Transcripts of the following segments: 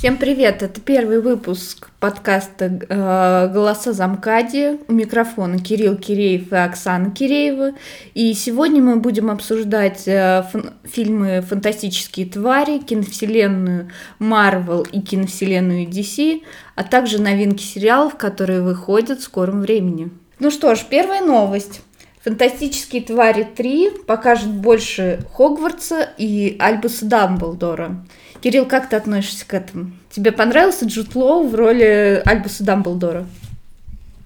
Всем привет! Это первый выпуск подкаста э, «Голоса Замкади». У микрофона Кирилл Киреев и Оксана Киреева. И сегодня мы будем обсуждать э, фильмы «Фантастические твари», киновселенную Marvel и киновселенную DC, а также новинки сериалов, которые выходят в скором времени. Ну что ж, первая новость. Фантастические твари 3 покажет больше Хогвартса и Альбуса Дамблдора. Кирилл, как ты относишься к этому? Тебе понравился Джуд Лоу в роли Альбуса Дамблдора?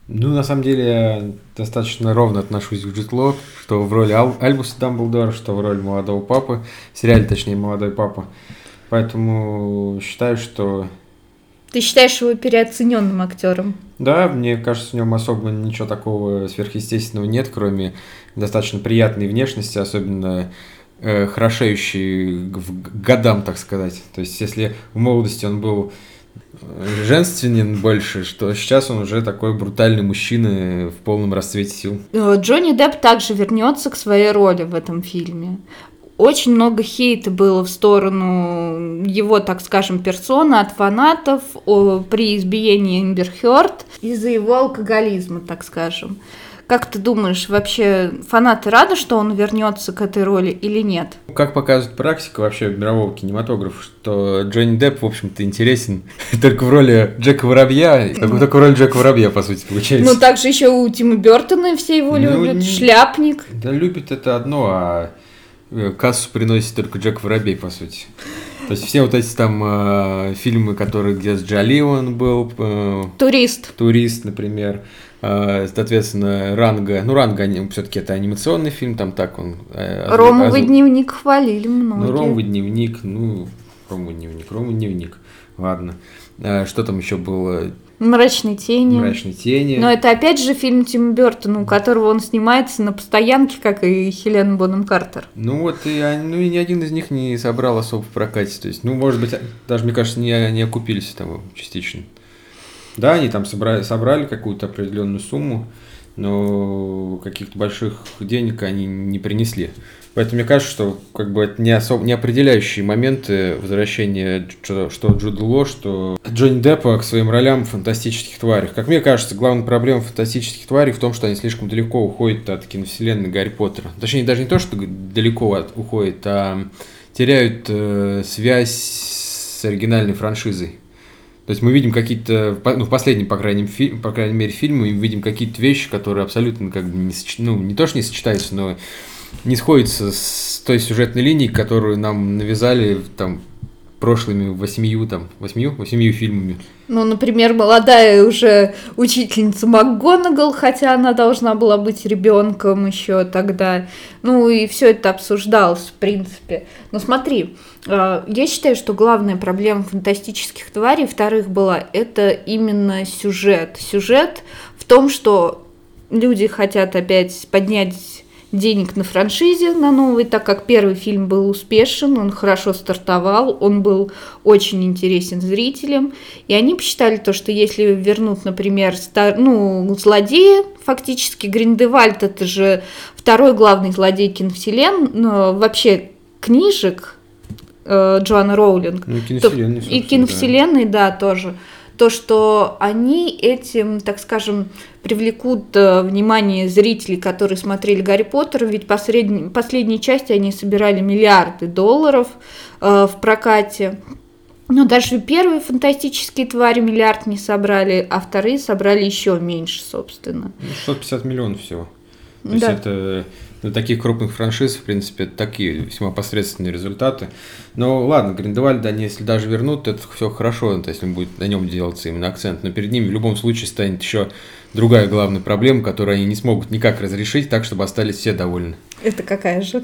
Ну, на самом деле, я достаточно ровно отношусь к Джуд Лоу, что в роли Ал- Альбуса Дамблдора, что в роли молодого папы, в сериале, точнее, молодой папа. Поэтому считаю, что... Ты считаешь его переоцененным актером? Да, мне кажется, в нем особо ничего такого сверхъестественного нет, кроме достаточно приятной внешности, особенно э, хорошеющий к годам, так сказать. То есть, если в молодости он был э, женственен больше, что сейчас он уже такой брутальный мужчина в полном расцвете сил. Э, Джонни Депп также вернется к своей роли в этом фильме. Очень много хейта было в сторону его, так скажем, персоны от фанатов о, при избиении Эмбер Хёрд из-за его алкоголизма, так скажем. Как ты думаешь, вообще фанаты рады, что он вернется к этой роли или нет? Как показывает практика вообще мирового кинематографа, что Джонни Депп, в общем-то, интересен только в роли Джека Воробья, только, только в роли Джека Воробья, по сути, получается. Ну, также еще у Тима Бертона все его ну, любят, Шляпник. Да, любит это одно, а кассу приносит только Джек Воробей, по сути. То есть все вот эти там э, фильмы, которые где с Джоли он был. Э, Турист. Турист, например. Э, соответственно, Ранга, ну, Ранга все-таки это анимационный фильм, там так он... Э, Ромовый оз... дневник хвалили многие. Ну, Ромовый дневник, ну, Ромовый дневник, Ромовый дневник, ладно. Э, что там еще было? Мрачные тени. Мрачные тени. Но это опять же фильм Тима Бертона, у которого он снимается на постоянке, как и Хелен Бонем Картер. Ну вот, и, ну и ни один из них не собрал особо в прокате. То есть, ну, может быть, даже, мне кажется, не, не окупились того частично. Да, они там собрали, собрали какую-то определенную сумму, но каких-то больших денег они не принесли. Поэтому мне кажется, что как бы это не, особо, не определяющие моменты возвращения что, что Джуда Ло, что Джонни Деппа к своим ролям в фантастических тварях. Как мне кажется, главная проблема фантастических тварей в том, что они слишком далеко уходят от киновселенной Гарри Поттера. Точнее, даже не то, что далеко от, уходят, а теряют э, связь с оригинальной франшизой. То есть мы видим какие-то, ну, в последнем, по крайней, фи, по крайней мере, фильме, мы видим какие-то вещи, которые абсолютно как бы не, ну, не то, что не сочетаются, но не сходятся с той сюжетной линией, которую нам навязали там прошлыми восьмию, там, восьмию, восьмию фильмами. Ну, например, молодая уже учительница МакГонагал, хотя она должна была быть ребенком еще тогда. Ну, и все это обсуждалось, в принципе. Но смотри, а, я считаю, что главная проблема фантастических тварей, вторых была, это именно сюжет. Сюжет в том, что люди хотят опять поднять денег на франшизе, на новый, так как первый фильм был успешен, он хорошо стартовал, он был очень интересен зрителям. И они посчитали то, что если вернут, например, стар, ну, злодея, фактически Гриндевальд это же второй главный злодей киновселен, но вообще книжек э, Джоанна Роулинг. Ну, и киновселенной, и киновселенной, да. да, тоже то, что они этим, так скажем, привлекут э, внимание зрителей, которые смотрели Гарри Поттера, ведь последние, последние части они собирали миллиарды долларов э, в прокате. Но даже первые фантастические твари миллиард не собрали, а вторые собрали еще меньше, собственно. 650 миллионов всего. То да. есть это для таких крупных франшиз, в принципе, такие весьма посредственные результаты. Но ладно, Гриндевальда они, если даже вернут, это все хорошо, то если будет на нем делаться именно акцент. Но перед ними в любом случае станет еще другая главная проблема, которую они не смогут никак разрешить так, чтобы остались все довольны. Это какая же?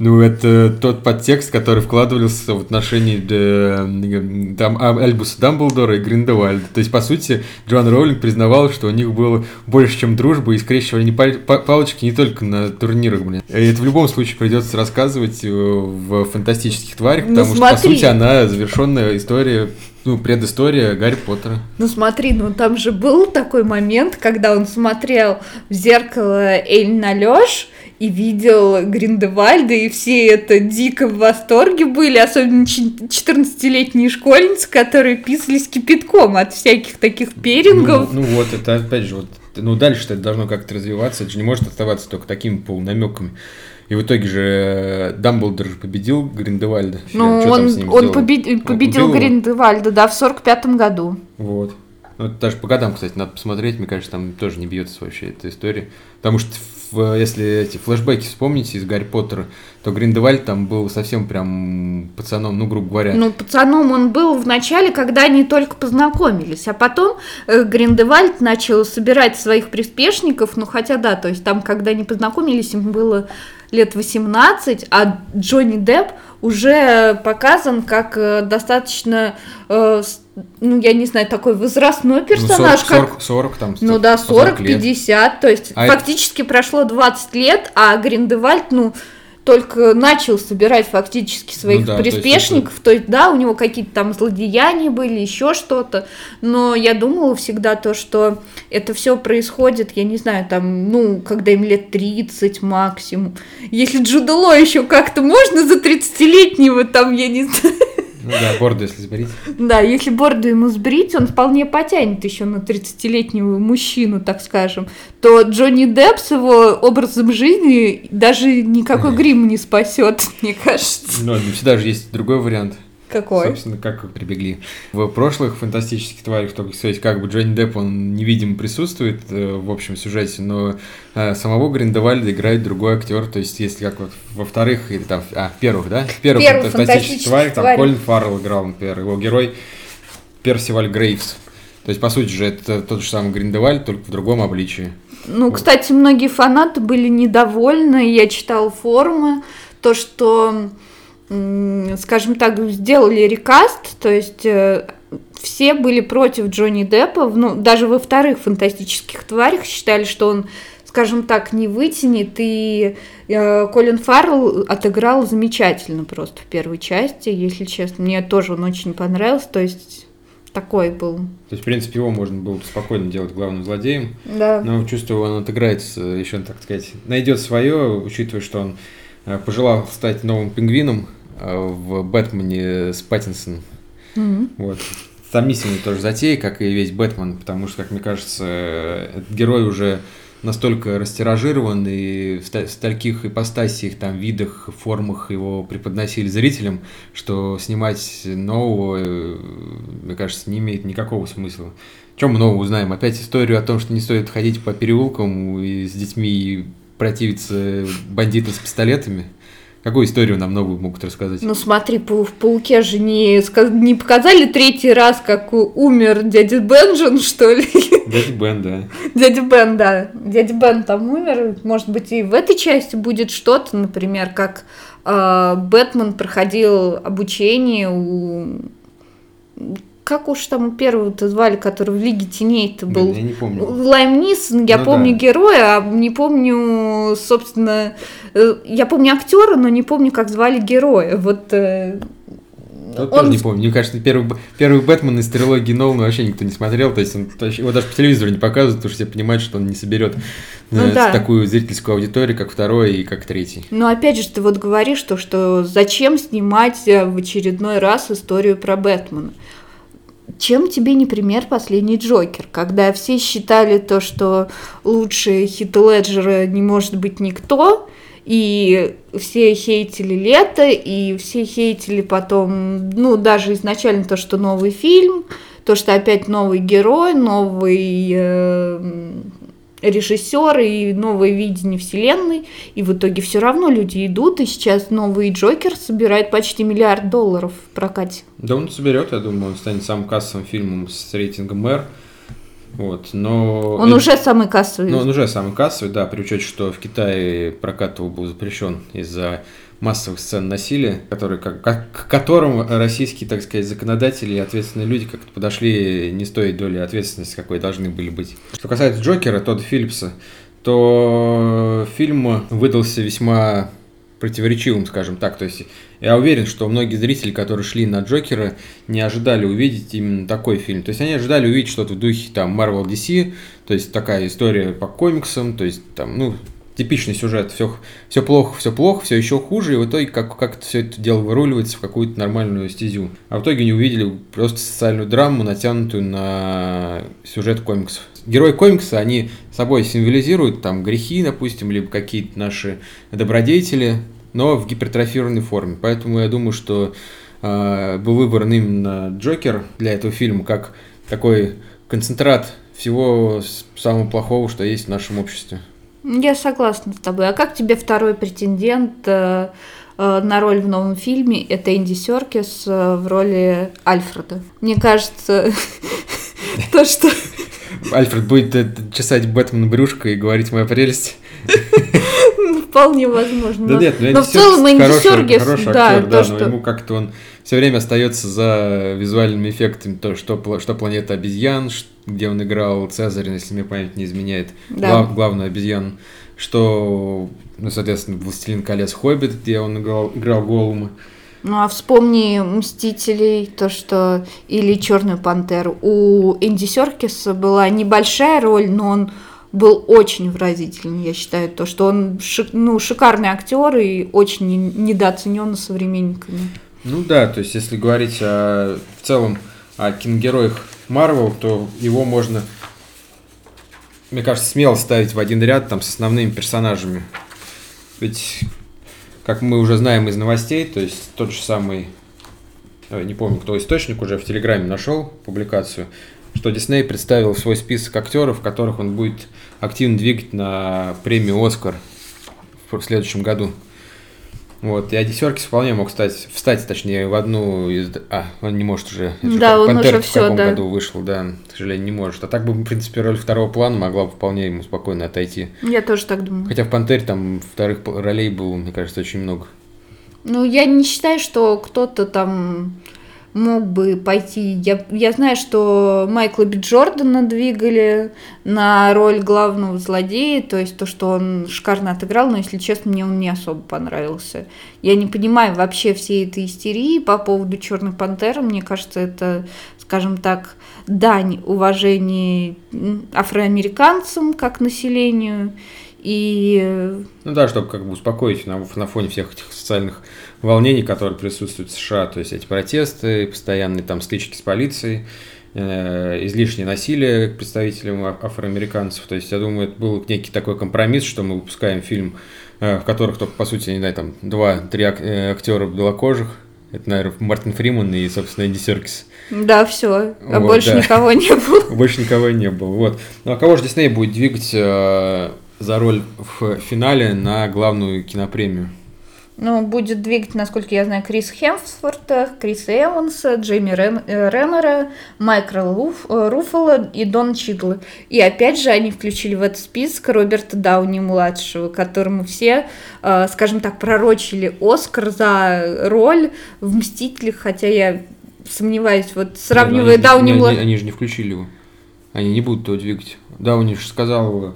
Ну, это тот подтекст, который вкладывался в отношении э, там, Альбуса Дамблдора и Гриндевальда. То есть, по сути, Джоан Роулинг признавал, что у них было больше, чем дружба, и скрещивали не пал палочки не только на турнирах, блин. И это в любом случае придется рассказывать э, в фантастических тварях, ну, потому ну, что, по сути, она завершенная история Ну, предыстория Гарри Поттера. Ну смотри, ну там же был такой момент, когда он смотрел в зеркало Эль на Лёш и видел Гриндевальда, и все это дико в восторге были, особенно 14-летние школьницы, которые писались кипятком от всяких таких перингов. Ну, ну вот, это опять же, вот, ну дальше это должно как-то развиваться, это же не может оставаться только такими полунамеками. И в итоге же э, Дамблдор победил Гриндевальда. Ну, он, он побед... победил он Гриндевальда, да, в сорок пятом году. Вот. Ну, даже по годам, кстати, надо посмотреть, мне кажется, там тоже не бьется вообще эта история. Потому что в, если эти флешбеки вспомните из Гарри Поттера, то Гриндевальд там был совсем прям пацаном, ну, грубо говоря. Ну, пацаном он был в начале, когда они только познакомились, а потом э, Гриндевальд начал собирать своих приспешников, ну, хотя да, то есть там, когда они познакомились, им было лет 18, а Джонни Депп уже показан как э, достаточно, э, ну, я не знаю, такой возрастной персонаж. Ну, 40, 40, 40 там. Ну да, 40-50, то есть а фактически это... прошло 20 лет, а Гриндевальд, ну, только начал собирать фактически своих ну, да, приспешников, то есть, это... то есть да, у него какие-то там злодеяния были, еще что-то, но я думала всегда то, что это все происходит, я не знаю, там, ну, когда им лет 30 максимум. Если Джудало еще как-то можно за 30-летнего, там, я не знаю, ну да, бороду если сбрить. Да, если бороду ему сбрить, он вполне потянет еще на 30-летнего мужчину, так скажем. То Джонни Депп с его образом жизни даже никакой грим не спасет, мне кажется. Ну, всегда же есть другой вариант. Какой? Собственно, как прибегли. В прошлых фантастических тварях, только сказать, как бы Джонни Депп, он невидимо присутствует э, в общем сюжете, но э, самого Гриндевальда играет другой актер, то есть если как вот во вторых, или там, а, в первых, да? В первых Первый фантастических тварях, там Колин Фаррелл играл, например, его герой Персиваль Грейвс. То есть, по сути же, это тот же самый Гриндевальд, только в другом обличии. Ну, вот. кстати, многие фанаты были недовольны, я читал форумы, то, что скажем так, сделали рекаст, то есть э, все были против Джонни Деппа, ну, даже во вторых фантастических тварях считали, что он, скажем так, не вытянет, и э, Колин Фаррелл отыграл замечательно просто в первой части, если честно, мне тоже он очень понравился, то есть такой был. То есть, в принципе, его можно было спокойно делать главным злодеем. Да. Но чувствую, он отыграется еще, так сказать, найдет свое, учитывая, что он э, пожелал стать новым пингвином, в Бэтмене с Паттинсоном. Mm-hmm. Вот. Сомнительная тоже затея, как и весь Бэтмен, потому что, как мне кажется, этот герой уже настолько растиражирован и в стольких ипостасиях, там, видах, формах его преподносили зрителям, что снимать нового, э, мне кажется, не имеет никакого смысла. Чем мы нового узнаем? Опять историю о том, что не стоит ходить по переулкам и с детьми противиться бандитам с пистолетами? Какую историю нам новую могут рассказать? Ну смотри, в «Пауке» же не, не показали третий раз, как умер дядя Бенджин, что ли? Дядя Бен, да. Дядя Бен, да. Дядя Бен там умер. Может быть, и в этой части будет что-то, например, как э, Бэтмен проходил обучение у как уж там первого-то звали, который в Лиге Теней-то был? Я не помню. Лайм Нисон, я ну, помню да. героя, а не помню, собственно, э, я помню актера, но не помню, как звали героя. Вот э, вот он... тоже не помню. Мне кажется, первый, первый Бэтмен из трилогии Нолана вообще никто не смотрел. То есть он, его даже по телевизору не показывают, потому что все понимают, что он не соберет ну, э, да. такую зрительскую аудиторию, как второй и как третий. Но опять же, ты вот говоришь, то, что зачем снимать в очередной раз историю про Бэтмена? Чем тебе не пример последний Джокер, когда все считали то, что лучше Хит Леджера не может быть никто, и все хейтили лето, и все хейтили потом, ну, даже изначально то, что новый фильм, то, что опять новый герой, новый э, режиссер и новое видение вселенной, и в итоге все равно люди идут, и сейчас новый Джокер собирает почти миллиард долларов в прокате. Да он соберет, я думаю, он станет самым кассовым фильмом с рейтингом R. Вот, но... Он это... уже самый кассовый. Ну, он уже самый кассовый, да, при учете, что в Китае прокат его был запрещен из-за массовых сцен насилия, которые, как, к которым российские, так сказать, законодатели и ответственные люди как-то подошли не с той доли ответственности, какой должны были быть. Что касается Джокера, Тодда Филлипса, то фильм выдался весьма противоречивым, скажем так. То есть я уверен, что многие зрители, которые шли на Джокера, не ожидали увидеть именно такой фильм. То есть они ожидали увидеть что-то в духе там Marvel DC, то есть такая история по комиксам, то есть там, ну, типичный сюжет, все, все плохо, все плохо, все еще хуже, и в итоге как, как все это дело выруливается в какую-то нормальную стезю. А в итоге не увидели просто социальную драму, натянутую на сюжет комиксов. Герои комикса, они собой символизируют там грехи, допустим, либо какие-то наши добродетели, но в гипертрофированной форме. Поэтому я думаю, что э, был выбран именно Джокер для этого фильма как такой концентрат всего самого плохого, что есть в нашем обществе. Я согласна с тобой. А как тебе второй претендент э, э, на роль в новом фильме? Это Энди Серкис э, в роли Альфреда. Мне кажется, то, что... Альфред будет чесать Бэтмена брюшко и говорить «моя прелесть». Ну, вполне возможно. Да нет, но в целом Энди Серкис, да, то, что... ему как-то он все время остается за визуальными эффектами, то, что, что планета обезьян, где он играл Цезарь, если мне память не изменяет, да. глав, главную обезьяну, что, ну, соответственно, «Властелин колец. Хоббит», где он играл, играл Голума. Ну а вспомни «Мстителей», то, что... Или «Черную пантеру». У Энди Серкиса была небольшая роль, но он был очень выразительный, я считаю, то, что он шик, ну, шикарный актер и очень недооценен современниками. Ну да, то есть если говорить о, в целом о киногероях Марвел, то его можно, мне кажется, смело ставить в один ряд там с основными персонажами. Ведь, как мы уже знаем из новостей, то есть тот же самый, не помню, кто источник уже в Телеграме нашел публикацию, что Дисней представил свой список актеров, которых он будет активно двигать на премию «Оскар» в следующем году. Вот, и Ади Серкис вполне мог стать, встать, точнее, в одну из... А, он не может уже. Это да, он Пантер уже в каком да. году вышел, да, к сожалению, не может. А так бы, в принципе, роль второго плана могла бы вполне ему спокойно отойти. Я тоже так думаю. Хотя в Пантере там вторых ролей было, мне кажется, очень много. Ну, я не считаю, что кто-то там мог бы пойти. Я, я знаю, что Майкла Би Джордана двигали на роль главного злодея, то есть то, что он шикарно отыграл, но, если честно, мне он не особо понравился. Я не понимаю вообще всей этой истерии по поводу Черной пантеры. Мне кажется, это, скажем так, дань уважения афроамериканцам как населению. И... Ну да, чтобы как бы успокоить на, на фоне всех этих социальных волнений, которые присутствуют в США, то есть эти протесты, постоянные там стычки с полицией, э, излишнее насилие к представителям афроамериканцев. То есть, я думаю, это был некий такой компромисс, что мы выпускаем фильм, э, в которых только, по сути, не знаю, там два-три э, актера белокожих. Это, наверное, Мартин Фриман и, собственно, Эдди Серкис. Да, все. А вот, больше да. никого не было. Больше никого не было. Вот. Ну а кого же Дисней будет двигать э, за роль в финале на главную кинопремию? Ну, будет двигать, насколько я знаю, Крис Хемсворта, Криса Эванса, Джейми Рен, э, Реннера, Майкла Руф, э, Руффало и Дон Чидла. И опять же они включили в этот список Роберта Дауни-младшего, которому все, э, скажем так, пророчили Оскар за роль в «Мстителях», хотя я сомневаюсь, вот сравнивая Дауни-младшего... Они, они, они же не включили его. Они не будут его двигать. Дауни же сказал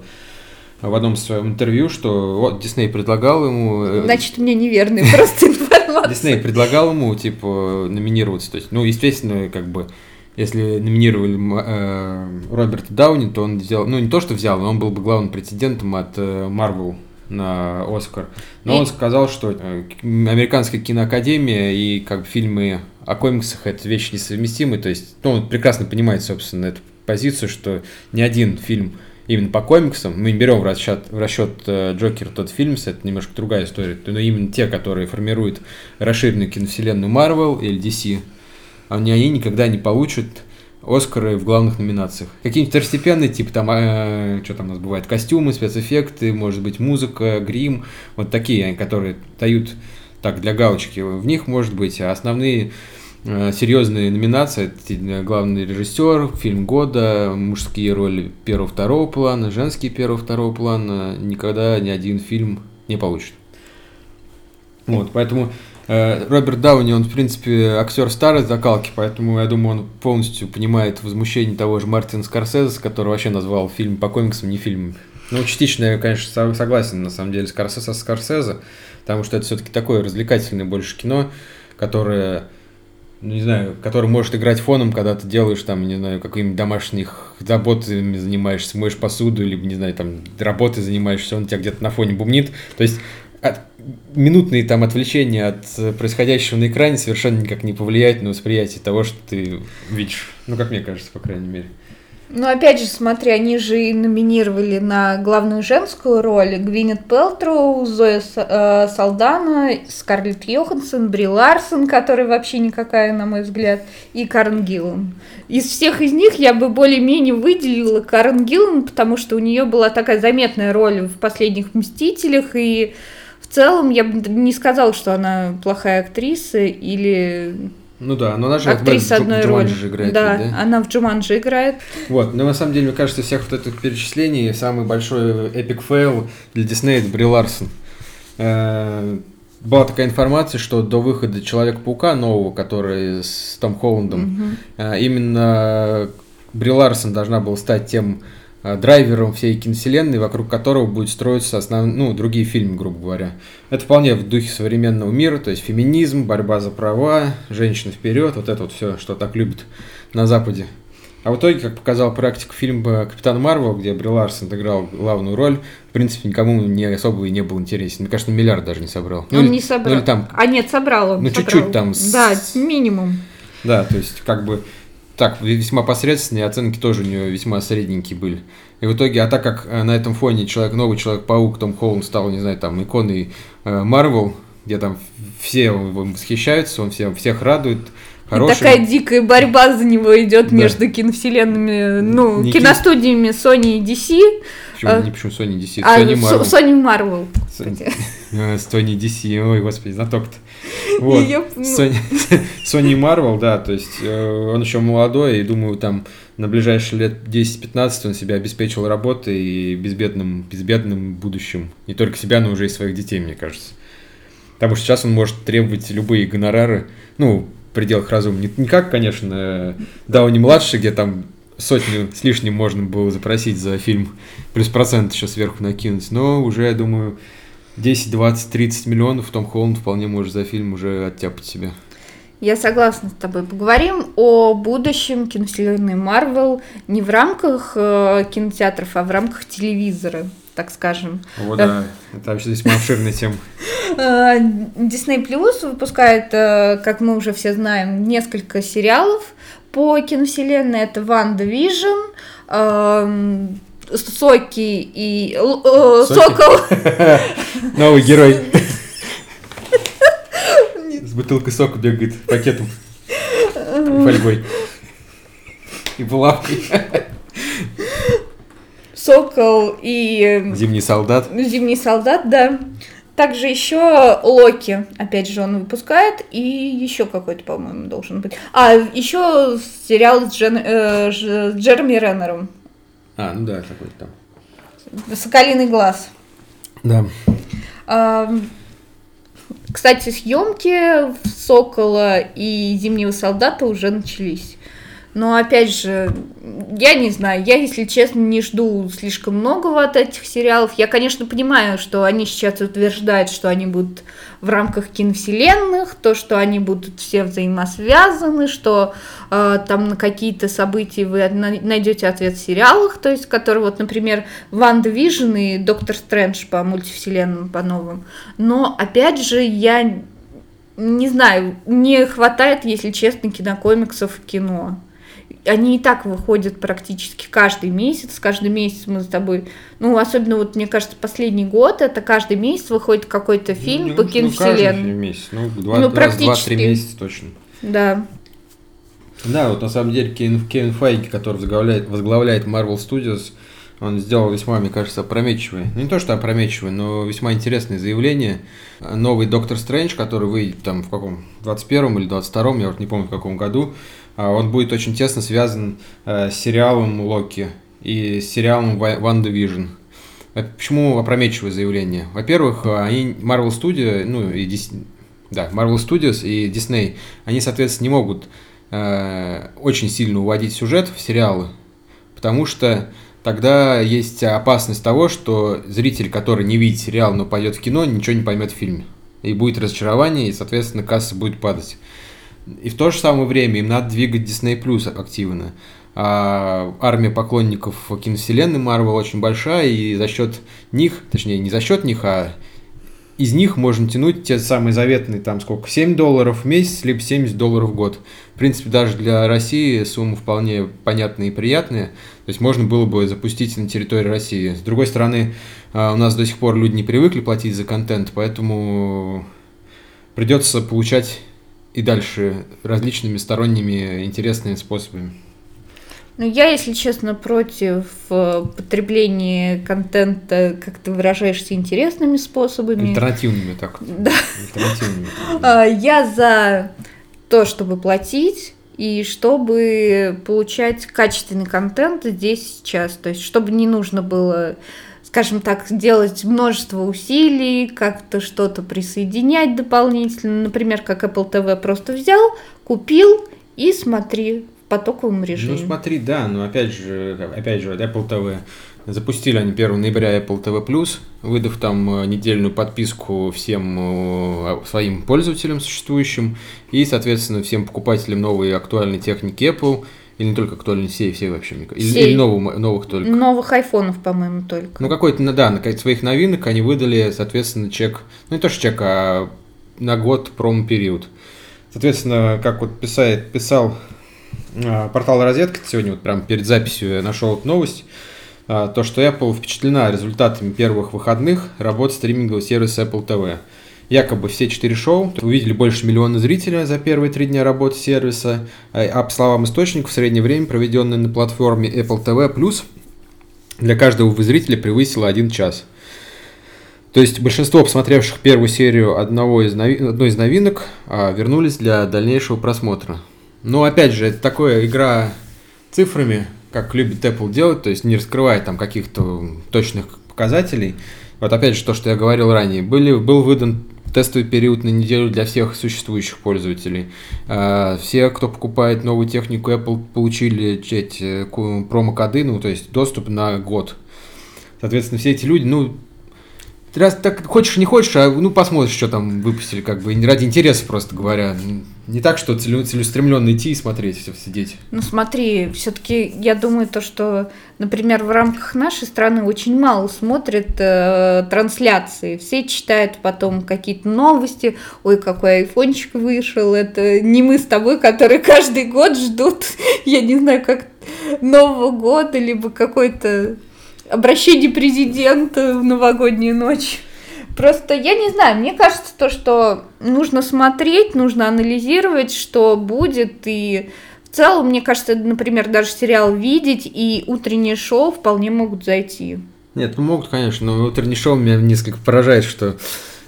в одном своем интервью, что вот Дисней предлагал ему... Э, Значит, мне неверный просто информация. Дисней предлагал ему, типа, номинироваться. То есть, ну, естественно, как бы, если номинировали э, Роберта Дауни, то он взял, ну, не то, что взял, но он был бы главным претендентом от Марвел э, на Оскар. Но и... он сказал, что э, американская киноакадемия и как фильмы о комиксах это вещи несовместимы. То есть, ну, он прекрасно понимает, собственно, эту позицию, что ни один фильм именно по комиксам, мы не берем в расчет, в расчет э, Джокер тот фильм, это немножко другая история, но именно те, которые формируют расширенную киновселенную Marvel или DC, они, они никогда не получат Оскары в главных номинациях. Какие-нибудь второстепенные, типа там, э, что там у нас бывает, костюмы, спецэффекты, может быть, музыка, грим, вот такие, которые дают так для галочки. В них может быть, а основные серьезные номинации. Это главный режиссер, фильм года, мужские роли первого-второго плана, женские первого-второго плана. Никогда ни один фильм не получит. Вот, поэтому э, Роберт Дауни, он, в принципе, актер старой закалки, поэтому я думаю, он полностью понимает возмущение того же Мартина Скорсезе, который вообще назвал фильм по комиксам не фильм. Ну, частично я, конечно, согласен, на самом деле, с со Скорсезе, потому что это все-таки такое развлекательное больше кино, которое, не знаю, которое может играть фоном, когда ты делаешь там, не знаю, какими-нибудь домашних заботами занимаешься, моешь посуду, либо, не знаю, там, работой занимаешься, он тебя где-то на фоне бумнит. То есть от, минутные там отвлечения от происходящего на экране совершенно никак не повлияют на восприятие того, что ты видишь. Ну, как мне кажется, по крайней мере. Ну, опять же, смотри, они же и номинировали на главную женскую роль Гвинет Пелтроу, Зоя э, Салдана, Скарлетт Йоханссон, Бри Ларсон, которая вообще никакая, на мой взгляд, и Карен Гиллан. Из всех из них я бы более-менее выделила Карен Гиллан, потому что у нее была такая заметная роль в «Последних Мстителях», и в целом я бы не сказала, что она плохая актриса или ну да, но она же актриса в, одной в роли. играет. Да, ведь, да, она в Джуманджи играет. Вот, но на самом деле, мне кажется, всех вот этих перечислений самый большой epic fail для Диснея это Бри Ларсон. Э, была такая информация, что до выхода Человека-паука нового, который с Том Холландом, угу. именно Бри Ларсон должна была стать тем драйвером всей киновселенной, вокруг которого будет строиться основ... ну, другие фильмы, грубо говоря. Это вполне в духе современного мира, то есть феминизм, борьба за права, женщины вперед, вот это вот все, что так любят на Западе. А в итоге, как показал практика фильма «Капитан Марвел», где Бри Ларсон играл главную роль, в принципе, никому не особо и не был интересен. Мне кажется, миллиард даже не собрал. Он ну, не собрал. Ну, или там... А нет, собрал он. Ну, чуть-чуть там. Да, минимум. Да, то есть, как бы так, весьма посредственные, оценки тоже у нее весьма средненькие были. И в итоге, а так как э, на этом фоне человек, новый Человек-паук, Том Холланд стал, не знаю, там, иконой Марвел, где там все восхищаются, он всем, всех радует, Хороший. И такая дикая борьба за него идет да. между киновселенными, ну, не киностудиями Sony и DC. Почему, а, не почему Sony и DC? А, Sony Marvel. Sony Marvel. Sony DC, ой, господи, знаток-то. Вот. Sony, Sony Marvel, да, то есть э, он еще молодой, и думаю, там на ближайшие лет 10-15 он себя обеспечил работой и безбедным, безбедным будущим. Не только себя, но уже и своих детей, мне кажется. Потому что сейчас он может требовать любые гонорары, ну, в пределах разума. Не, не как, конечно, Дауни младший, где там сотню с лишним можно было запросить за фильм, плюс процент еще сверху накинуть, но уже, я думаю, 10, 20, 30 миллионов Том Холланд вполне может за фильм уже оттяпать себя. Я согласна с тобой. Поговорим о будущем киновселенной Марвел не в рамках э, кинотеатров, а в рамках телевизора, так скажем. О, да, это вообще весьма обширная тема. Э, Disney Plus выпускает, э, как мы уже все знаем, несколько сериалов по киновселенной. Это Ванда Вижн, эм, Соки и... Э, Сокол. Новый герой. С бутылкой сока бегает пакетом. Фольгой. И булавкой. Сокол и... Зимний солдат. Зимний солдат, да. Также еще Локи, опять же, он выпускает, и еще какой-то, по-моему, должен быть. А, еще сериал с, Джен, э, с Джереми Реннером. А, ну да, какой-то там. Соколиный глаз. Да. А, кстати, съемки Сокола и Зимнего солдата уже начались. Но опять же, я не знаю, я, если честно, не жду слишком многого от этих сериалов. Я, конечно, понимаю, что они сейчас утверждают, что они будут в рамках киновселенных, то, что они будут все взаимосвязаны, что э, там на какие-то события вы найдете ответ в сериалах, то есть, которые, вот, например, Ванда Вижн и Доктор Стрэндж по мультивселенным, по новым. Но, опять же, я не знаю, не хватает, если честно, кинокомиксов в кино они и так выходят практически каждый месяц. Каждый месяц мы с тобой, ну, особенно вот, мне кажется, последний год, это каждый месяц выходит какой-то ну, фильм ну, по киновселенной. Ну, месяц, ну, два, ну два-три месяца точно. Да. Да, вот на самом деле Кевин, Кевин Файги, который возглавляет, возглавляет Marvel Studios, он сделал весьма, мне кажется, опрометчивое. Ну, не то, что опрометчивое, но весьма интересное заявление. Новый Доктор Стрэндж, который выйдет там в каком, 21 или 22 я вот не помню в каком году, он будет очень тесно связан э, с сериалом Локи и с сериалом Ван Division. Почему опрометчивое заявление? Во-первых, они Marvel Studios, ну и Disney, да, Marvel Studios и Disney, они, соответственно, не могут э, очень сильно уводить сюжет в сериалы, потому что тогда есть опасность того, что зритель, который не видит сериал, но пойдет в кино, ничего не поймет в фильме. И будет разочарование, и, соответственно, касса будет падать. И в то же самое время им надо двигать Disney Plus активно. А армия поклонников киновселенной Marvel очень большая, и за счет них, точнее, не за счет них, а из них можно тянуть те самые заветные, там сколько, 7 долларов в месяц, либо 70 долларов в год. В принципе, даже для России сумма вполне понятная и приятная. То есть можно было бы запустить на территории России. С другой стороны, а, у нас до сих пор люди не привыкли платить за контент, поэтому придется получать и дальше различными сторонними интересными способами. Ну, я, если честно, против э, потребления контента, как ты выражаешься, интересными способами. Альтернативными, так. Да. Альтернативными. А, я за то, чтобы платить и чтобы получать качественный контент здесь сейчас. То есть, чтобы не нужно было скажем так, делать множество усилий, как-то что-то присоединять дополнительно. Например, как Apple TV просто взял, купил и смотри в потоковом режиме. Ну смотри, да, но опять же, опять же, Apple TV Запустили они 1 ноября Apple TV+, выдав там э, недельную подписку всем э, своим пользователям существующим и, соответственно, всем покупателям новой актуальной техники Apple – или не только актуальны все, все вообще, мне кажется. Или, или новых, новых только. Новых айфонов, по-моему, только. Ну, какой-то, да, на своих новинок они выдали, соответственно, чек, ну, не то что чек, а на год промо-период. Соответственно, как вот писает, писал а, портал Розетка, сегодня вот прям перед записью я нашел эту новость, а, то, что Apple впечатлена результатами первых выходных работы стримингового сервиса Apple TV. Якобы все четыре шоу увидели больше миллиона зрителей за первые три дня работы сервиса, а по словам источников, среднее время, проведенное на платформе Apple TV+, для каждого зрителя превысило один час. То есть большинство посмотревших первую серию одного из нови... одной из новинок а, вернулись для дальнейшего просмотра. Но опять же, это такая игра цифрами, как любит Apple делать, то есть не раскрывает там каких-то точных показателей. Вот опять же то, что я говорил ранее, были, был выдан тестовый период на неделю для всех существующих пользователей. А, все, кто покупает новую технику Apple, получили эти промокоды, ну, то есть доступ на год. Соответственно, все эти люди, ну, раз так хочешь, не хочешь, а ну посмотришь, что там выпустили, как бы ради интереса, просто говоря. Не так, что целеустремленно идти и смотреть, все сидеть. Ну смотри, все-таки я думаю то, что, например, в рамках нашей страны очень мало смотрят э, трансляции. Все читают потом какие-то новости. Ой, какой айфончик вышел. Это не мы с тобой, которые каждый год ждут, я не знаю, как Нового года, либо какой-то обращение президента в новогоднюю ночь. Просто я не знаю, мне кажется то, что нужно смотреть, нужно анализировать, что будет, и в целом, мне кажется, например, даже сериал видеть и утреннее шоу вполне могут зайти. Нет, ну могут, конечно, но утреннее шоу меня несколько поражает, что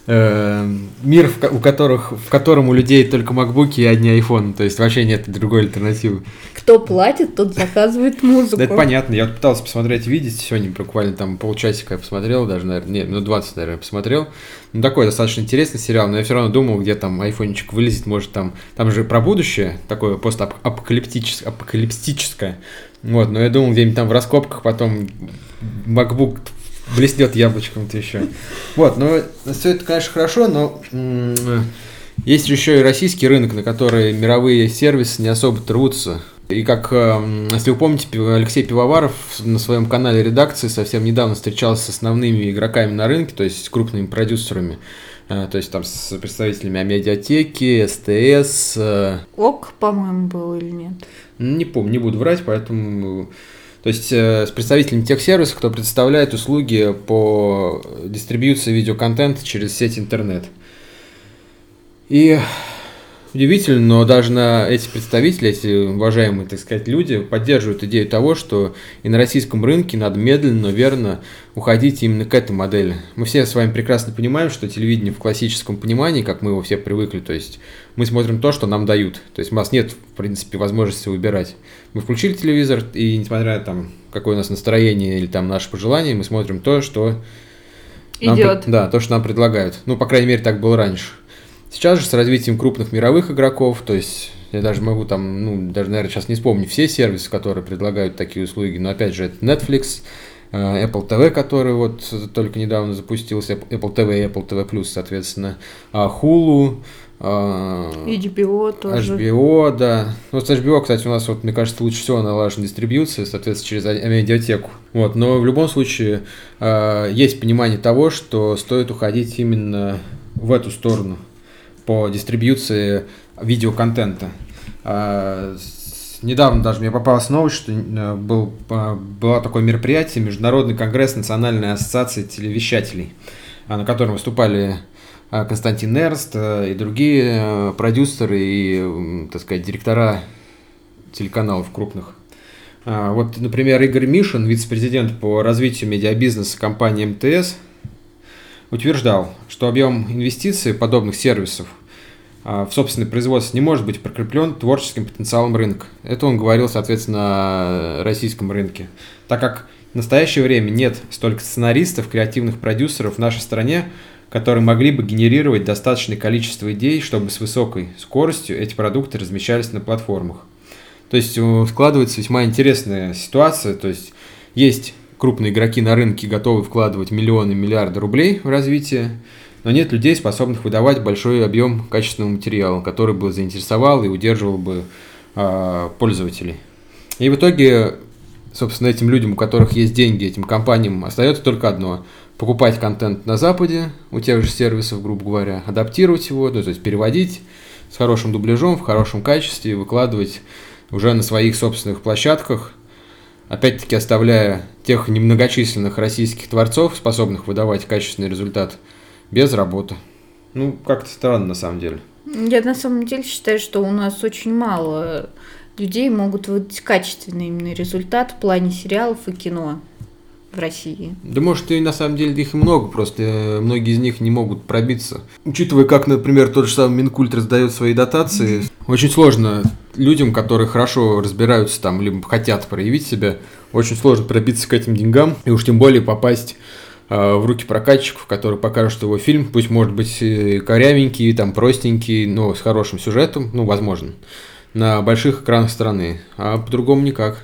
Э, мир, в, у которых, в котором у людей только макбуки и одни айфоны, то есть вообще нет другой альтернативы. Кто платит, тот заказывает музыку. Да это понятно, я вот пытался посмотреть, видеть, сегодня буквально там полчасика я посмотрел, даже, наверное, нет, ну 20, наверное, посмотрел. Ну такой достаточно интересный сериал, но я все равно думал, где там айфончик вылезет, может там, там же про будущее, такое постапокалиптическое, апокалиптическое, вот, но я думал, где-нибудь там в раскопках потом MacBook блеснет яблочком-то еще. Вот, ну, все это, конечно, хорошо, но есть еще и российский рынок, на который мировые сервисы не особо трутся. И как, эм, если вы помните, Алексей Пивоваров на своем канале редакции совсем недавно встречался с основными игроками на рынке, то есть с крупными продюсерами, э, то есть там с представителями Амедиатеки, СТС. Э. ОК, по-моему, был или нет? Не помню, не буду врать, поэтому то есть э, с представителями тех сервисов, кто предоставляет услуги по дистрибьюции видеоконтента через сеть интернет. И удивительно, но даже на эти представители, эти уважаемые, так сказать, люди поддерживают идею того, что и на российском рынке надо медленно, но верно уходить именно к этой модели. Мы все с вами прекрасно понимаем, что телевидение в классическом понимании, как мы его все привыкли, то есть мы смотрим то, что нам дают. То есть у нас нет, в принципе, возможности выбирать. Мы включили телевизор, и несмотря там, какое у нас настроение или там наши пожелания, мы смотрим то, что Идет. Нам, да, то, что нам предлагают. Ну, по крайней мере, так было раньше. Сейчас же с развитием крупных мировых игроков, то есть Я даже могу там, ну, даже, наверное, сейчас не вспомню все сервисы, которые предлагают такие услуги, но опять же, это Netflix, Apple TV, который вот только недавно запустился, Apple TV и Apple TV+, соответственно, а Hulu, HBO тоже. HBO, да. Ну, с HBO, кстати, у нас, вот, мне кажется, лучше всего налажена дистрибьюция, соответственно, через а, медиатеку. Вот, но в любом случае э, есть понимание того, что стоит уходить именно в эту сторону по дистрибьюции видеоконтента. Э, недавно даже мне попалась новость, что э, был, было такое мероприятие, Международный конгресс Национальной ассоциации телевещателей, на котором выступали Константин Эрст э, и другие э, продюсеры и, так сказать, директора телеканалов крупных. Вот, например, Игорь Мишин, вице-президент по развитию медиабизнеса компании МТС, утверждал, что объем инвестиций подобных сервисов в собственное производство не может быть прикреплен творческим потенциалом рынка. Это он говорил, соответственно, о российском рынке. Так как в настоящее время нет столько сценаристов, креативных продюсеров в нашей стране, которые могли бы генерировать достаточное количество идей, чтобы с высокой скоростью эти продукты размещались на платформах. То есть э, складывается весьма интересная ситуация, то есть есть крупные игроки на рынке, готовы вкладывать миллионы, миллиарды рублей в развитие, но нет людей, способных выдавать большой объем качественного материала, который бы заинтересовал и удерживал бы э, пользователей. И в итоге, собственно, этим людям, у которых есть деньги, этим компаниям остается только одно покупать контент на Западе у тех же сервисов, грубо говоря, адаптировать его, ну, то есть переводить с хорошим дубляжом, в хорошем качестве выкладывать уже на своих собственных площадках, опять-таки оставляя тех немногочисленных российских творцов, способных выдавать качественный результат, без работы. Ну, как-то странно на самом деле. Я на самом деле считаю, что у нас очень мало людей могут выдать качественный именно результат в плане сериалов и кино в России. Да может и на самом деле их много, просто э, многие из них не могут пробиться. Учитывая, как, например, тот же самый Минкульт раздает свои дотации, очень сложно людям, которые хорошо разбираются там, либо хотят проявить себя, очень сложно пробиться к этим деньгам, и уж тем более попасть в руки прокатчиков, которые покажут его фильм, пусть может быть корявенький, там простенький, но с хорошим сюжетом, ну, возможно, на больших экранах страны, а по-другому никак.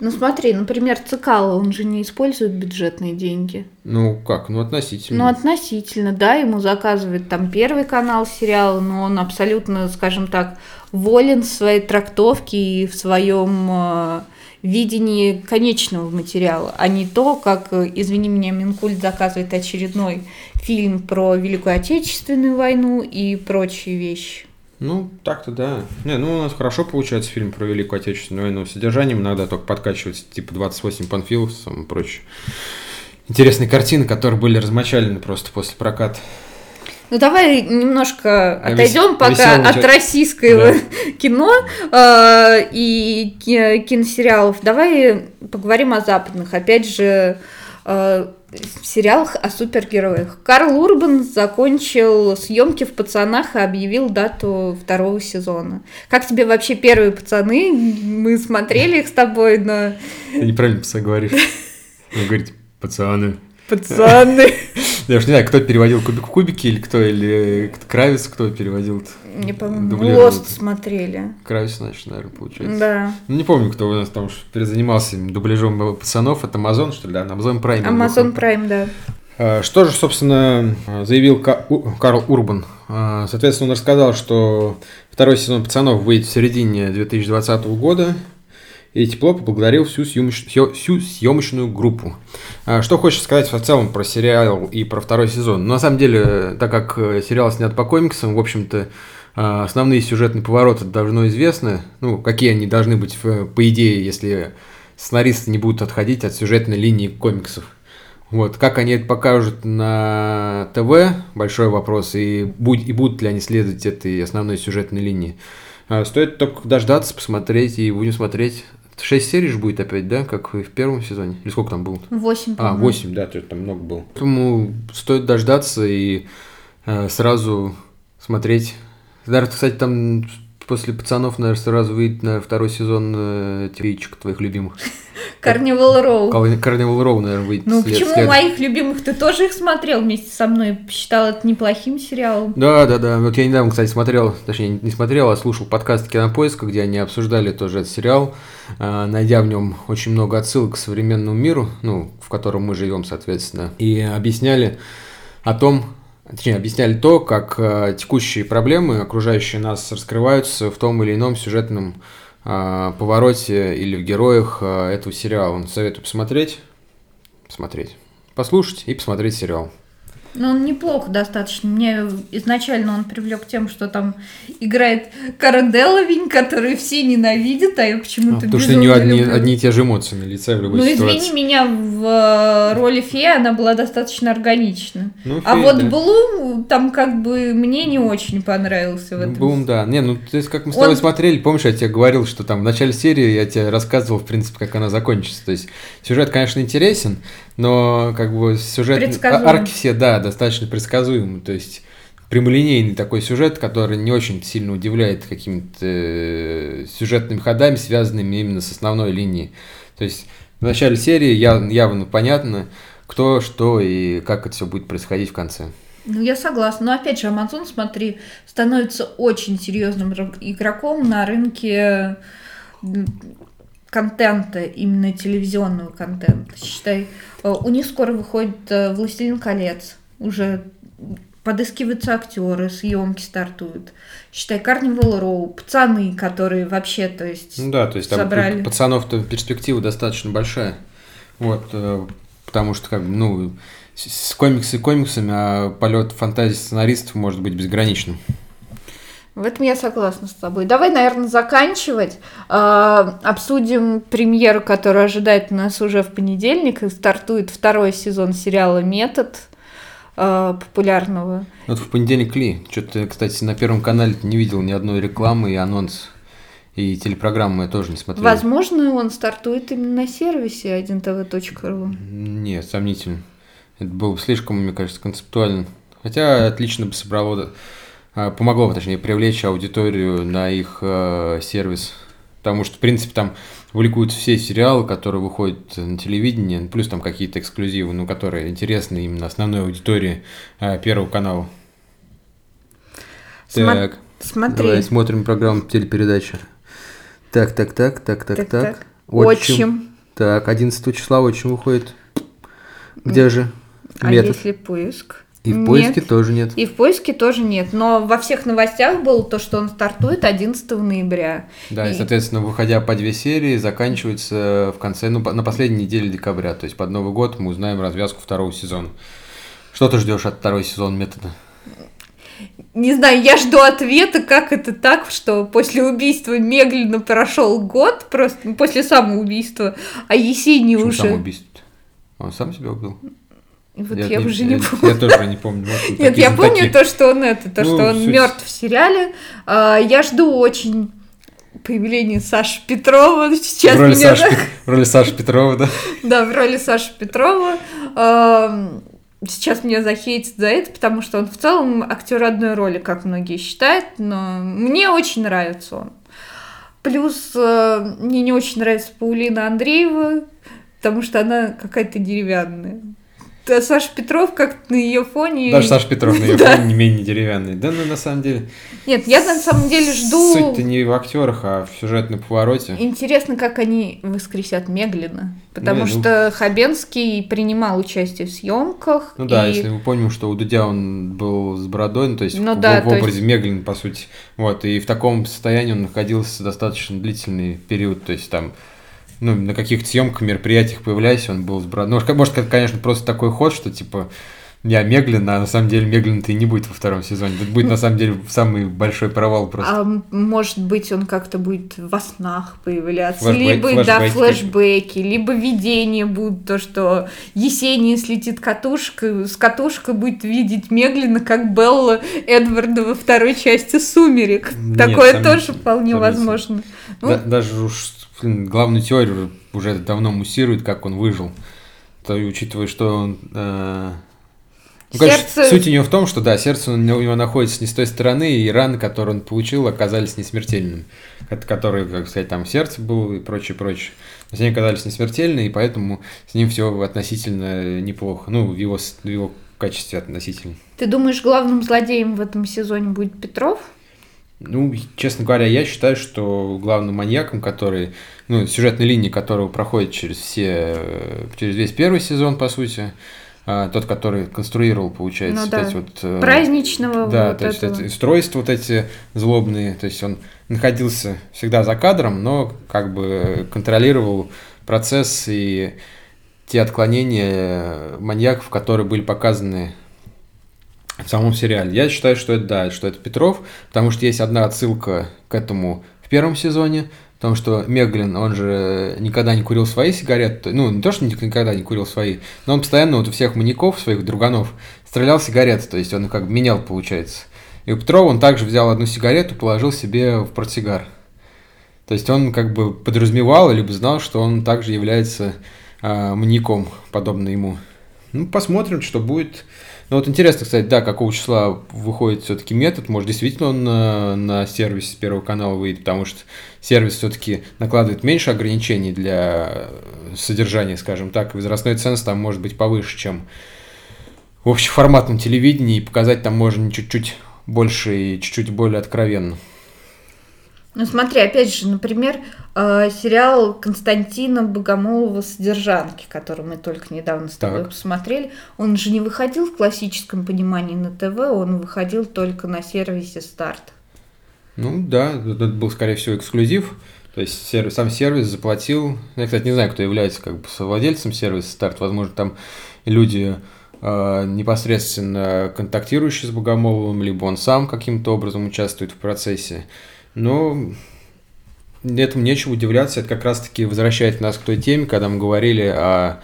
Ну смотри, например, Цикало, он же не использует бюджетные деньги. Ну как, ну относительно. Ну относительно, да, ему заказывает там первый канал сериала, но он абсолютно, скажем так, волен в своей трактовке и в своем э, видении конечного материала, а не то, как, извини меня, Минкульт заказывает очередной фильм про Великую Отечественную войну и прочие вещи. Ну, так-то да. Не, ну у нас хорошо получается фильм про Великую Отечественную войну. Содержанием иногда только подкачивается, типа 28 панфилов и прочее. Интересные картины, которые были размочалены просто после проката. Ну давай немножко отойдем пока от человек. российского да. кино э, и киносериалов. Давай поговорим о западных. Опять же, э, сериалах о супергероях. Карл Урбан закончил съемки в «Пацанах» и объявил дату второго сезона. Как тебе вообще первые «Пацаны»? Мы смотрели их с тобой, но... Ты неправильно говоришь. Вы говорите «пацаны». Пацаны. Я уж не знаю, кто переводил кубик в кубики, или кто, или Кравец, кто переводил. Не помню, Лост смотрели. Кравец, значит, наверное, получается. Да. Ну, не помню, кто у нас там перезанимался дубляжом пацанов. Это Amazon, что ли, да? Amazon Prime. Amazon Prime, да. А, что же, собственно, заявил Карл Урбан? А, соответственно, он рассказал, что второй сезон «Пацанов» выйдет в середине 2020 года, и тепло поблагодарил всю, съемоч... всю съемочную группу. А, что хочешь сказать в целом про сериал и про второй сезон? Ну, на самом деле, так как э, сериал снят по комиксам, в общем-то, а, основные сюжетные повороты давно известны. Ну, какие они должны быть, по идее, если сценаристы не будут отходить от сюжетной линии комиксов. Вот, как они это покажут на ТВ, большой вопрос, и, будь, и будут ли они следовать этой основной сюжетной линии. А, стоит только дождаться, посмотреть, и будем смотреть. Шесть серий же будет опять, да, как в первом сезоне? Или сколько там было? Восемь. А, восемь, да, то есть там много было. Поэтому стоит дождаться и э, сразу смотреть. Даже, кстати, там после пацанов, наверное, сразу выйдет на второй сезон э, твоих любимых. Карнивал Роу. Карнивал Роу, наверное, выйдет. Ну, след- почему след- моих любимых ты тоже их смотрел вместе со мной? Считал это неплохим сериалом. Да, да, да. Вот я недавно, кстати, смотрел, точнее, не смотрел, а слушал подкаст Кинопоиска, где они обсуждали тоже этот сериал, а, найдя в нем очень много отсылок к современному миру, ну, в котором мы живем, соответственно, и объясняли о том, точнее, объясняли то, как а, текущие проблемы, окружающие нас, раскрываются в том или ином сюжетном а, повороте или в героях а, этого сериала. Советую посмотреть, посмотреть, послушать и посмотреть сериал. Ну, он неплохо достаточно. Мне изначально он привлек тем, что там играет Деловинь, который все ненавидят, а я почему-то Потому что у нее одни, люблю. одни и те же эмоции на лице в любой Ну, ситуации. извини меня, в э, роли феи она была достаточно органична. Ну, а фея, вот да. Блум там как бы мне не очень понравился в Ну, этом. Бум, да. Не, ну, то есть, как мы с Он- тобой смотрели, помнишь, я тебе говорил, что там в начале серии я тебе рассказывал, в принципе, как она закончится. То есть, сюжет, конечно, интересен, но, как бы, сюжет... А- Арки все, да, достаточно предсказуемы. То есть, прямолинейный такой сюжет, который не очень сильно удивляет какими-то э, сюжетными ходами, связанными именно с основной линией. То есть, в начале серии яв- явно понятно, кто, что и как это все будет происходить в конце. Ну, я согласна. Но опять же, Amazon, смотри, становится очень серьезным игроком на рынке контента, именно телевизионного контента. Считай, э, у них скоро выходит э, «Властелин колец», уже подыскиваются актеры, съемки стартуют. Считай, Карнивал Роу, пацаны, которые вообще, то есть, Ну да, то есть там собрали. пацанов-то перспектива достаточно большая. Вот, э, потому что, как ну, с с комиксы комиксами, а полет фантазии сценаристов может быть безграничным. В этом я согласна с тобой. Давай, наверное, заканчивать. А, обсудим премьеру, которая ожидает нас уже в понедельник. И стартует второй сезон сериала «Метод» а, популярного. Вот в понедельник ли? Что-то, кстати, на Первом канале не видел ни одной рекламы и анонс. И телепрограмму я тоже не смотрел. Возможно, он стартует именно на сервисе 1tv.ru. Нет, сомнительно. Это было бы слишком, мне кажется, концептуально. Хотя отлично бы собрало, помогло бы, точнее, привлечь аудиторию на их э, сервис. Потому что, в принципе, там публикуются все сериалы, которые выходят на телевидении, плюс там какие-то эксклюзивы, ну, которые интересны именно основной аудитории э, Первого канала. Смо- Так, Смотри. давай смотрим программу телепередачи. Так, так, так, так, так, Так, так. так. Отчим. Так, 11 числа отчим выходит. Где же? А Метод. если поиск? И в Нет. поиске тоже нет. И в поиске тоже нет. Но во всех новостях было то, что он стартует 11 ноября. Да, и, И- соответственно, выходя по две серии, заканчивается в конце, ну, на последней неделе декабря. То есть под Новый год мы узнаем развязку второго сезона. Что ты ждешь от второго сезона метода? Не знаю, я жду ответа, как это так, что после убийства Меглина прошел год, просто ну, после самоубийства, а Почему уже... самоубийство? Он сам себя убил? Вот я, уже не я, помню. Я тоже не помню. Вот тут Нет, я помню знатоки. то, что он это, то, Ну, что он суть- мертв в сериале. А, Я жду очень появления Саши Петрова. Сейчас в роли, меня... Саши, Пет- в роли Саши Петрова, да? Да, в роли Саши Петрова. Сейчас меня захейтят за это, потому что он в целом актер одной роли, как многие считают, но мне очень нравится он. Плюс э, мне не очень нравится Паулина Андреева, потому что она какая-то деревянная. Да, Саша Петров как-то на ее фоне... Даже Саша Петров на ее фоне не менее деревянный. Да, ну на самом деле. Нет, я на самом деле жду... Суть-то не в актерах, а в сюжетном повороте. Интересно, как они воскресят Меглина. Потому ну- что Хабенский принимал участие в съемках. Ну да, если мы помним, что у Дудя он был с бородой, ну, то есть Ну в, да, в то образе Меглин, по сути. Вот, и в таком состоянии он находился достаточно длительный период, то есть там, ну, на каких-то съемках, мероприятиях появляясь, он был с бородой. Ну, может, конечно, просто такой ход, что, типа, я Меглин, а на самом деле Меглин-то и не будет во втором сезоне. Это будет, на самом деле, самый большой провал просто. А может быть, он как-то будет во снах появляться, Флэшбэк- либо да, флэшбэки. флешбеки, либо видение будут то, что Есения слетит катушка, с катушкой будет видеть Меглина, как Белла Эдварда во второй части «Сумерек». Нет, Такое сомнительно, тоже вполне сомнительно. возможно. Ну, Да- даже уж главную теорию уже давно муссирует, как он выжил. То, и учитывая, что он э, Ну, конечно, сердце... суть у него в том, что да, сердце у него находится не с той стороны, и раны, которые он получил, оказались несмертельными. Которые, как сказать, там сердце было и прочее, прочее. То есть они оказались несмертельны, и поэтому с ним все относительно неплохо. Ну, в его, в его качестве относительно. Ты думаешь, главным злодеем в этом сезоне будет Петров? Ну, честно говоря, я считаю, что главным маньяком, который, ну, сюжетной линии которого проходит через все, через весь первый сезон, по сути, а, тот, который конструировал, получается, ну, да. эти вот... Э, Праздничного Да, вот то этого. есть это устройства вот эти злобные, то есть он находился всегда за кадром, но как бы контролировал процесс и те отклонения маньяков, которые были показаны в самом сериале. Я считаю, что это да, что это Петров, потому что есть одна отсылка к этому в первом сезоне, потому что Меглин, он же никогда не курил свои сигареты, ну, не то, что никогда не курил свои, но он постоянно вот у всех маньяков, своих друганов, стрелял сигареты, то есть он как бы менял, получается. И у Петрова он также взял одну сигарету, положил себе в портсигар. То есть он как бы подразумевал, либо знал, что он также является э, маньяком, подобно ему. Ну, посмотрим, что будет. Ну вот интересно, кстати, да, какого числа выходит все-таки метод. Может, действительно он на, на сервис Первого канала выйдет, потому что сервис все-таки накладывает меньше ограничений для содержания, скажем так. Возрастной ценз там может быть повыше, чем в общеформатном телевидении, и показать там можно чуть-чуть больше и чуть-чуть более откровенно. Ну смотри, опять же, например, э, сериал Константина Богомолова «Содержанки», который мы только недавно с тобой так. посмотрели, он же не выходил в классическом понимании на ТВ, он выходил только на сервисе «Старт». Ну да, это был, скорее всего, эксклюзив. То есть сервис, сам сервис заплатил. Я, кстати, не знаю, кто является как бы совладельцем сервиса «Старт». Возможно, там люди э, непосредственно контактирующие с Богомоловым, либо он сам каким-то образом участвует в процессе. Но этому нечего удивляться. Это как раз-таки возвращает нас к той теме, когда мы говорили о,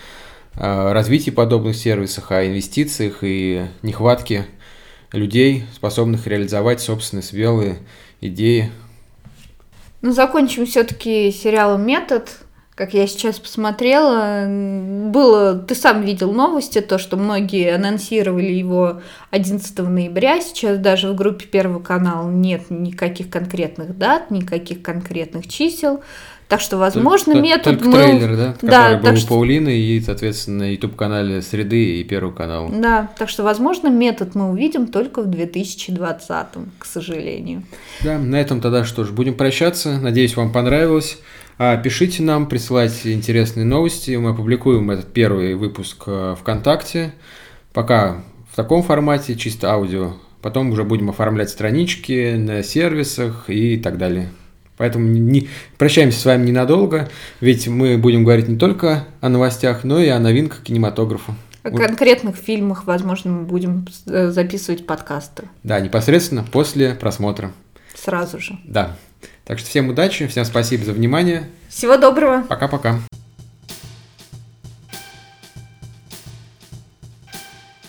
о развитии подобных сервисов, о инвестициях и нехватке людей, способных реализовать собственные смелые идеи. Ну, закончим все-таки сериалом «Метод» как я сейчас посмотрела, было, ты сам видел новости, то, что многие анонсировали его 11 ноября, сейчас даже в группе Первого канала нет никаких конкретных дат, никаких конкретных чисел, так что, возможно, только, метод только мы... трейлер, да? да Который был у что... Паулины и, соответственно, на YouTube-канале Среды и Первого канала. Да, так что, возможно, метод мы увидим только в 2020, к сожалению. Да, на этом тогда что ж, будем прощаться. Надеюсь, вам понравилось. А, пишите нам, присылайте интересные новости. Мы опубликуем этот первый выпуск э, ВКонтакте. Пока в таком формате, чисто аудио. Потом уже будем оформлять странички на сервисах и так далее. Поэтому не, прощаемся с вами ненадолго, ведь мы будем говорить не только о новостях, но и о новинках кинематографа. О конкретных фильмах, возможно, мы будем э, записывать подкасты. Да, непосредственно после просмотра. Сразу же. Да. Так что всем удачи, всем спасибо за внимание. Всего доброго. Пока-пока.